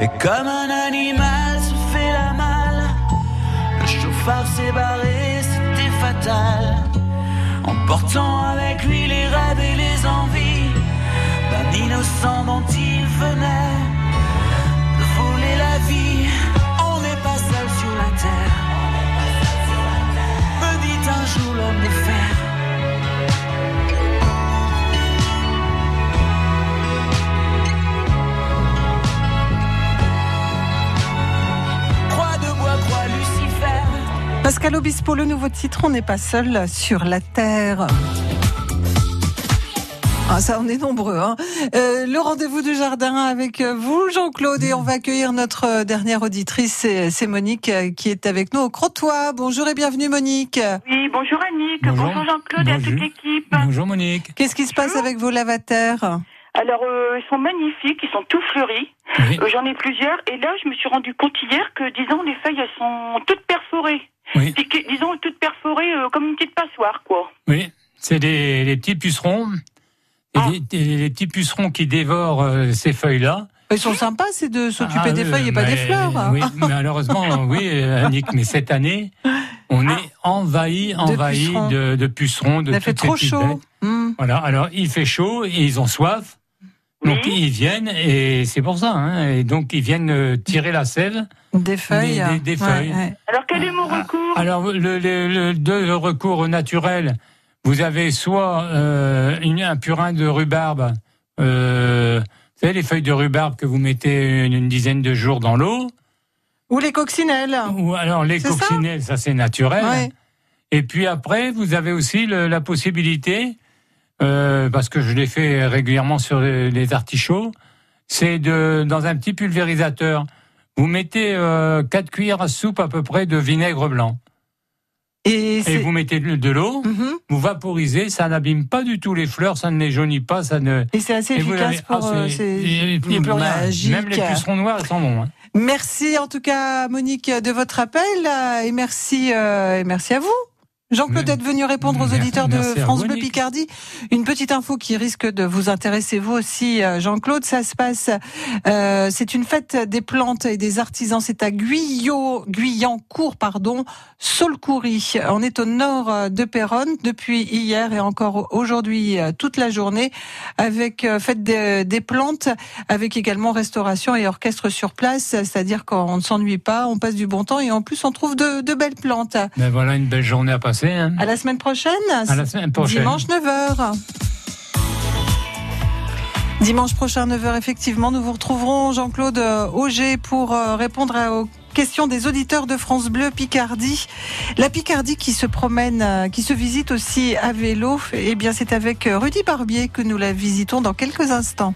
Et comme un animal se fait la malle, le chauffard s'est barré, c'était fatal. En portant avec lui les rêves et les envies Pascal Obispo, le nouveau titre, on n'est pas seul sur la Terre. Ah, ça, on est nombreux. Hein. Euh, le rendez-vous du jardin avec vous, Jean-Claude, et on va accueillir notre euh, dernière auditrice, c'est c'est Monique euh, qui est avec nous au Crotoy. Bonjour et bienvenue, Monique. Oui, bonjour Annick, Bonjour. bonjour, Jean-Claude et à toute Bonjour. l'équipe. Bonjour Monique. Qu'est-ce qui se passe avec vos lavataires? Alors, euh, ils sont magnifiques, ils sont tout fleuris. Oui. Euh, J'en ai plusieurs. Et là, je me suis rendu compte hier que, disons, les feuilles, elles sont toutes perforées. Oui. Disons, toutes perforées euh, comme une petite passoire, quoi. Oui, c'est des, des petits pucerons. Et Ah. des, des- des petits pucerons qui dévorent euh, ces feuilles-là. Ils sont sympas, c'est de s'occuper Ah, des feuilles et pas des fleurs. Oui, malheureusement, oui, Annick, mais cette année, on est envahi, envahi pucerons. de, de pucerons, de Il a fait toutes ces trop chaud. Hmm. Voilà, alors il fait chaud et ils ont soif. Donc ils viennent et c'est pour ça. Hein, et donc ils viennent euh, tirer la sève. Des feuilles. Des- des- des Ouais, feuilles. ouais. Alors, quel est mon Ah, recours? Alors, le, le, le, de- le recours naturel, vous avez soit euh, une, un purin de rhubarbe, euh, vous savez, les feuilles de rhubarbe que vous mettez une, une dizaine de jours dans l'eau, Ou les coccinelles. ou alors les ça? coccinelles, ça, c'est naturel. Ouais. Et puis après, vous avez aussi le- la possibilité, euh, parce que je l'ai fait régulièrement sur les, les artichauts, c'est de dans un petit pulvérisateur, vous mettez euh, 4 cuillères à soupe à peu près de vinaigre blanc. Et, vous mettez de l'eau, Mhm. vous vaporisez, ça n'abîme pas du tout les fleurs, ça ne les jaunit pas, ça ne. Et c'est assez Et efficace avez- pour. ah, euh, c'est- même- magique. Même les pucerons noirs, ils sont bons. hein. Merci en tout cas Monique de votre appel euh, et merci euh, et merci à vous. Jean-Claude d'être venu répondre aux Merci- auditeurs de France Bleu. Picardie. Une petite info qui risque de vous intéresser vous aussi, euh, Jean-Claude. Ça se passe, euh, c'est une fête des plantes et des artisans. C'est à Guyot, Guyancourt, pardon, Saulcoury. On est au nord euh, de Péronne depuis hier et encore aujourd'hui toute la journée avec fête des, des plantes, avec également restauration et orchestre sur place. C'est-à-dire qu'on ne s'ennuie pas, on passe du bon temps et en plus on trouve de, de belles plantes. Ben voilà une belle journée à passer. Hein. À la semaine prochaine. À la semaine prochaine. Dimanche 9h. Dimanche prochain 9h, effectivement, nous vous retrouverons Jean-Claude euh, Auger pour euh, répondre aux questions des auditeurs de France Bleu Picardie. La Picardie qui se promène, euh, qui se visite aussi à vélo, eh bien c'est avec Rudy Barbier que nous la visitons dans quelques instants.